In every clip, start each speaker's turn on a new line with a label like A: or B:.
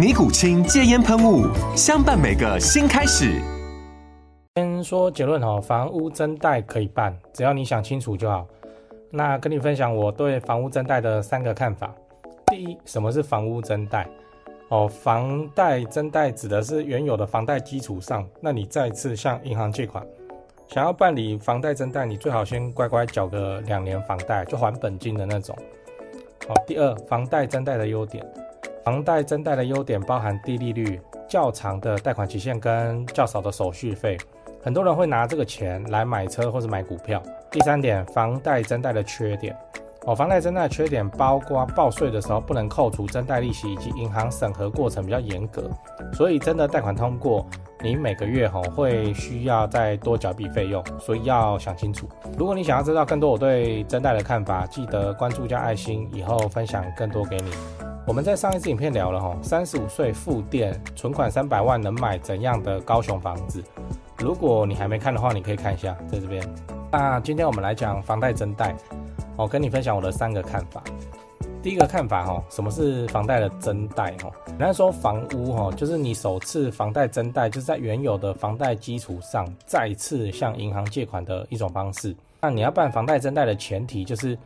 A: 尼古清戒烟喷雾，相伴每个新开始。
B: 先说结论哦，房屋增贷可以办，只要你想清楚就好。那跟你分享我对房屋增贷的三个看法。第一，什么是房屋增贷？哦，房贷增贷指的是原有的房贷基础上，那你再次向银行借款。想要办理房贷增贷，你最好先乖乖缴个两年房贷，就还本金的那种。好，第二，房贷增贷的优点。房贷增贷的优点包含低利率、较长的贷款期限跟较少的手续费。很多人会拿这个钱来买车或者买股票。第三点，房贷增贷的缺点哦，房贷增贷的缺点包括报税的时候不能扣除增贷利息，以及银行审核过程比较严格。所以真的贷款通过，你每个月吼会需要再多缴笔费用，所以要想清楚。如果你想要知道更多我对增贷的看法，记得关注加爱心，以后分享更多给你。我们在上一次影片聊了哈，三十五岁复电，存款三百万能买怎样的高雄房子？如果你还没看的话，你可以看一下在这边。那今天我们来讲房贷增贷，我跟你分享我的三个看法。第一个看法哈，什么是房贷的增贷哈？人家说房屋哈，就是你首次房贷增贷，就是在原有的房贷基础上再次向银行借款的一种方式。那你要办房贷增贷的前提就是。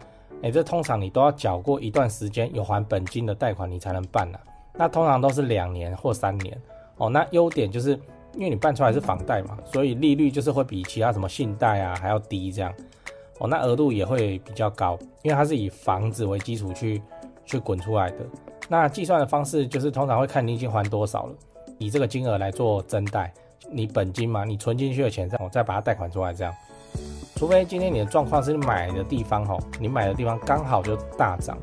B: 哎，这通常你都要缴过一段时间有还本金的贷款，你才能办呐、啊。那通常都是两年或三年哦。那优点就是因为你办出来是房贷嘛，所以利率就是会比其他什么信贷啊还要低这样。哦，那额度也会比较高，因为它是以房子为基础去去滚出来的。那计算的方式就是通常会看你已经还多少了，以这个金额来做增贷，你本金嘛，你存进去的钱这样，我再把它贷款出来这样。除非今天你的状况是你买的地方吼，你买的地方刚好就大涨，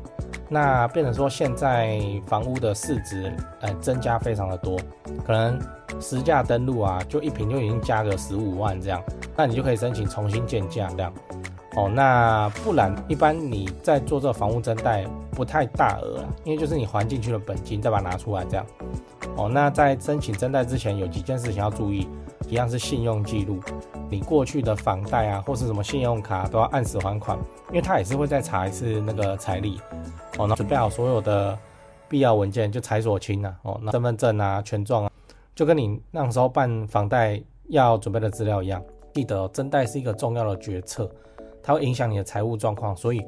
B: 那变成说现在房屋的市值呃增加非常的多，可能实价登录啊，就一平就已经加个十五万这样，那你就可以申请重新建价这样。哦，那不然一般你在做这个房屋增贷不太大额啊，因为就是你还进去的本金再把它拿出来这样。哦，那在申请增贷之前有几件事情要注意，一样是信用记录。你过去的房贷啊，或是什么信用卡都要按时还款，因为他也是会再查一次那个财力哦。那准备好所有的必要文件，就财所清啊，哦，那身份证啊、权状啊，就跟你那时候办房贷要准备的资料一样。记得哦，增贷是一个重要的决策，它会影响你的财务状况，所以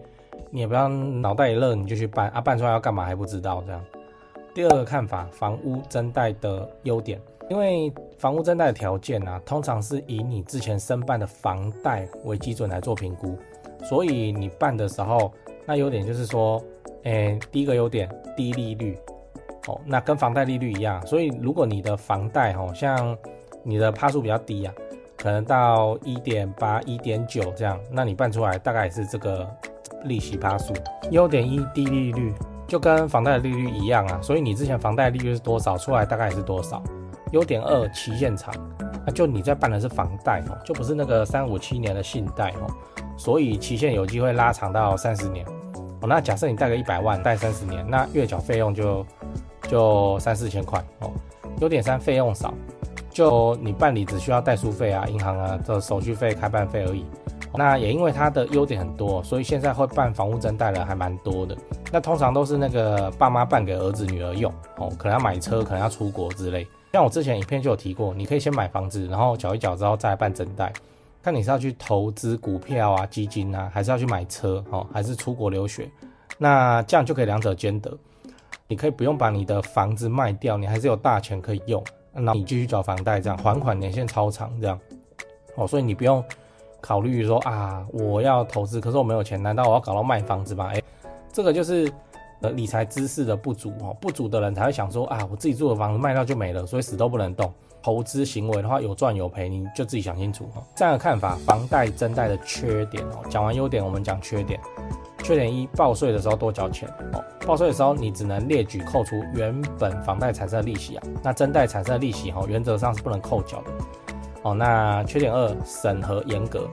B: 你也不要脑袋一热你就去办啊，办出来要干嘛还不知道这样。第二个看法，房屋增贷的优点。因为房屋增贷的条件啊，通常是以你之前申办的房贷为基准来做评估，所以你办的时候，那优点就是说，诶，第一个优点低利率，哦，那跟房贷利率一样，所以如果你的房贷哦，像你的趴数比较低啊，可能到一点八、一点九这样，那你办出来大概也是这个利息趴数。优点一低利率，就跟房贷的利率一样啊，所以你之前房贷利率是多少，出来大概也是多少。优点二，期限长，那就你在办的是房贷哦，就不是那个三五七年的信贷哦，所以期限有机会拉长到三十年哦。那假设你贷个一百万，贷三十年，那月缴费用就就三四千块哦。优点三，费用少，就你办理只需要代书费啊、银行啊的手续费、开办费而已。那也因为它的优点很多，所以现在会办房屋增贷的还蛮多的。那通常都是那个爸妈办给儿子女儿用哦，可能要买车，可能要出国之类。像我之前影片就有提过，你可以先买房子，然后缴一缴之后再办整贷。看你是要去投资股票啊、基金啊，还是要去买车哦，还是出国留学？那这样就可以两者兼得。你可以不用把你的房子卖掉，你还是有大钱可以用，那你继续缴房贷，这样还款年限超长，这样。哦，所以你不用考虑说啊，我要投资，可是我没有钱，难道我要搞到卖房子吗？哎，这个就是理财知识的不足哦，不足的人才会想说啊，我自己住的房子卖掉就没了，所以死都不能动。投资行为的话，有赚有赔，你就自己想清楚哦。这样的看法，房贷增贷的缺点哦，讲完优点，我们讲缺点。缺点一，报税的时候多缴钱哦。报税的时候，你只能列举扣除原本房贷产生的利息啊。那增贷产生的利息哦，原则上是不能扣缴的哦。那缺点二，审核严格。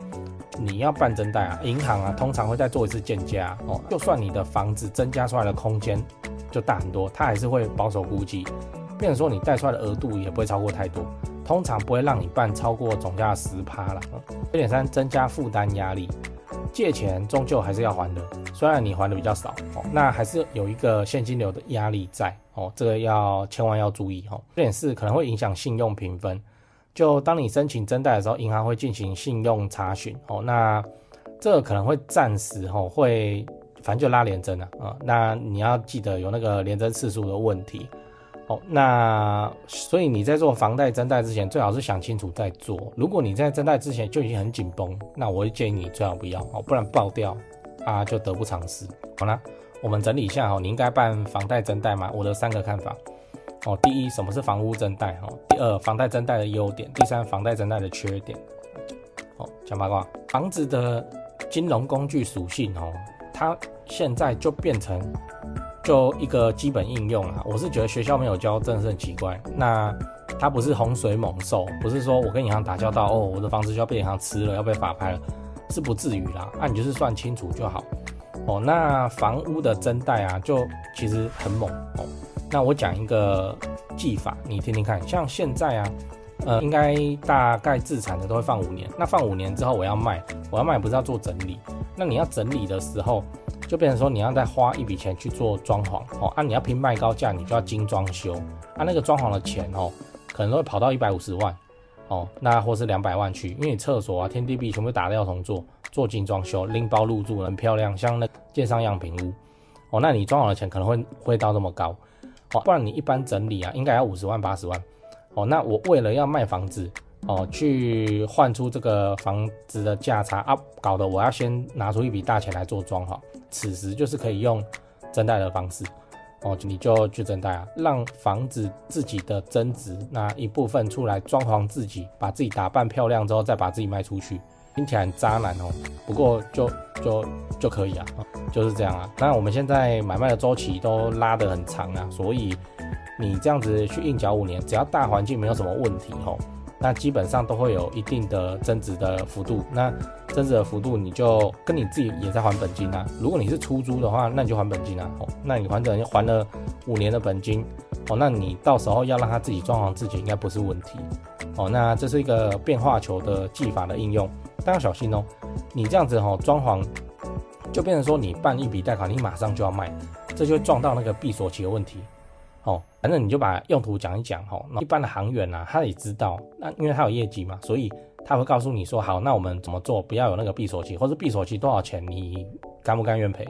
B: 你要办增贷啊，银行啊，通常会再做一次建价哦。就算你的房子增加出来的空间就大很多，它还是会保守估计，变成说你贷出来的额度也不会超过太多，通常不会让你办超过总价十趴了。缺点三，增加负担压力。借钱终究还是要还的，虽然你还的比较少哦，那还是有一个现金流的压力在哦，这个要千万要注意哦。缺点四可能会影响信用评分，就当你申请增贷的时候，银行会进行信用查询哦，那这个可能会暂时哦会，反正就拉连增了啊，那你要记得有那个连增次数的问题哦。那所以你在做房贷增贷之前，最好是想清楚再做。如果你在增贷之前就已经很紧绷，那我会建议你最好不要哦，不然爆掉啊就得不偿失。好啦，我们整理一下哦，你应该办房贷增贷吗？我的三个看法哦，第一，什么是房屋增贷？哦，第二，房贷增贷的优点；第三，房贷增贷的缺点。哦，讲八卦，房子的金融工具属性哦，它现在就变成。就一个基本应用啊，我是觉得学校没有教，真的是很奇怪。那它不是洪水猛兽，不是说我跟银行打交道哦，我的房子就要被银行吃了，要被法拍了，是不至于啦。那、你就是算清楚就好哦。那房屋的增贷啊，就其实很猛哦。那我讲一个技法，你听听看。像现在啊，呃，应该大概自产的都会放五年。那放五年之后我要卖，我要卖不是要做整理？那你要整理的时候。就变成说你要再花一笔钱去做装潢哦，啊你要拼卖高价，你就要精装修，啊那个装潢的钱哦，可能都会跑到一百五十万哦，那或是两百万去，因为你厕所啊、天地壁全部打掉重做，做精装修，拎包入住很漂亮，像那建商样品屋哦，那你装潢的钱可能会会到这么高哦，不然你一般整理啊，应该要五十万八十万哦，那我为了要卖房子哦，去换出这个房子的价差啊，搞得我要先拿出一笔大钱来做装潢。此时就是可以用增贷的方式哦，你就去增贷啊，让房子自己的增值拿一部分出来装潢自己，把自己打扮漂亮之后再把自己卖出去，听起来很渣男哦，不过就就就可以啊，就是这样啊。那我们现在买卖的周期都拉得很长啊，所以你这样子去硬缴五年，只要大环境没有什么问题哦。那基本上都会有一定的增值的幅度，那增值的幅度你就跟你自己也在还本金啊。如果你是出租的话，那你就还本金啊。哦，那你还等还了五年的本金，哦，那你到时候要让他自己装潢自己应该不是问题。哦，那这是一个变化球的技法的应用，但要小心哦。你这样子哈装潢，就变成说你办一笔贷款，你马上就要卖，这就会撞到那个闭锁期的问题。哦，反正你就把用途讲一讲哈。那一般的行员啊，他也知道，那因为他有业绩嘛，所以他会告诉你说，好，那我们怎么做，不要有那个闭锁期，或是闭锁期多少钱，你甘不甘愿赔？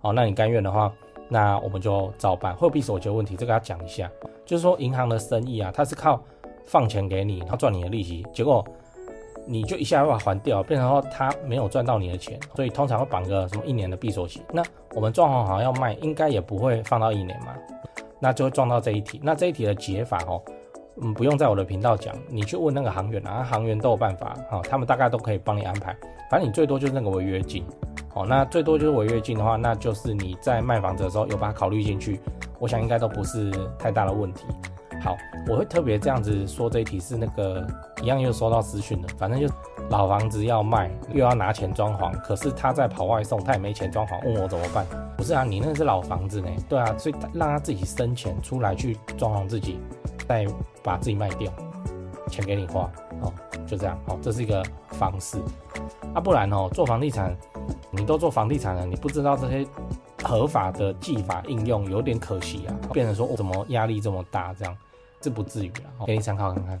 B: 哦，那你甘愿的话，那我们就照办。会有闭锁期的问题，这个要讲一下，就是说银行的生意啊，它是靠放钱给你，然后赚你的利息，结果你就一下把它还掉，变成说他没有赚到你的钱，所以通常会绑个什么一年的闭锁期。那我们装潢好要卖，应该也不会放到一年嘛。那就会撞到这一题。那这一题的解法哦，嗯，不用在我的频道讲，你去问那个行员啊，行员都有办法哈，他们大概都可以帮你安排。反正你最多就是那个违约金，哦，那最多就是违约金的话，那就是你在卖房子的时候有把它考虑进去，我想应该都不是太大的问题。好，我会特别这样子说这一题是那个一样又收到私讯了，反正就老房子要卖，又要拿钱装潢，可是他在跑外送，他也没钱装潢，问我怎么办？不是啊，你那是老房子呢，对啊，所以让他自己生钱出来去装潢自己，再把自己卖掉，钱给你花，哦，就这样，哦，这是一个方式，啊，不然哦，做房地产，你都做房地产了，你不知道这些。合法的技法应用有点可惜啊，变成说我怎么压力这么大，这样这不至于啊，给你参考看看。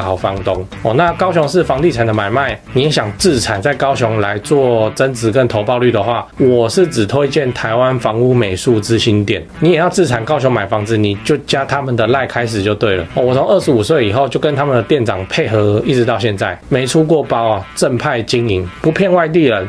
B: 好房东哦。那高雄市房地产的买卖，你想自产在高雄来做增值跟投报率的话，我是只推荐台湾房屋美术之星店。你也要自产高雄买房子，你就加他们的赖开始就对了。我从二十五岁以后就跟他们的店长配合，一直到现在没出过包啊，正派经营。不骗外地人，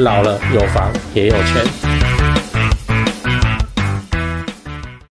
B: 老了有房也有钱。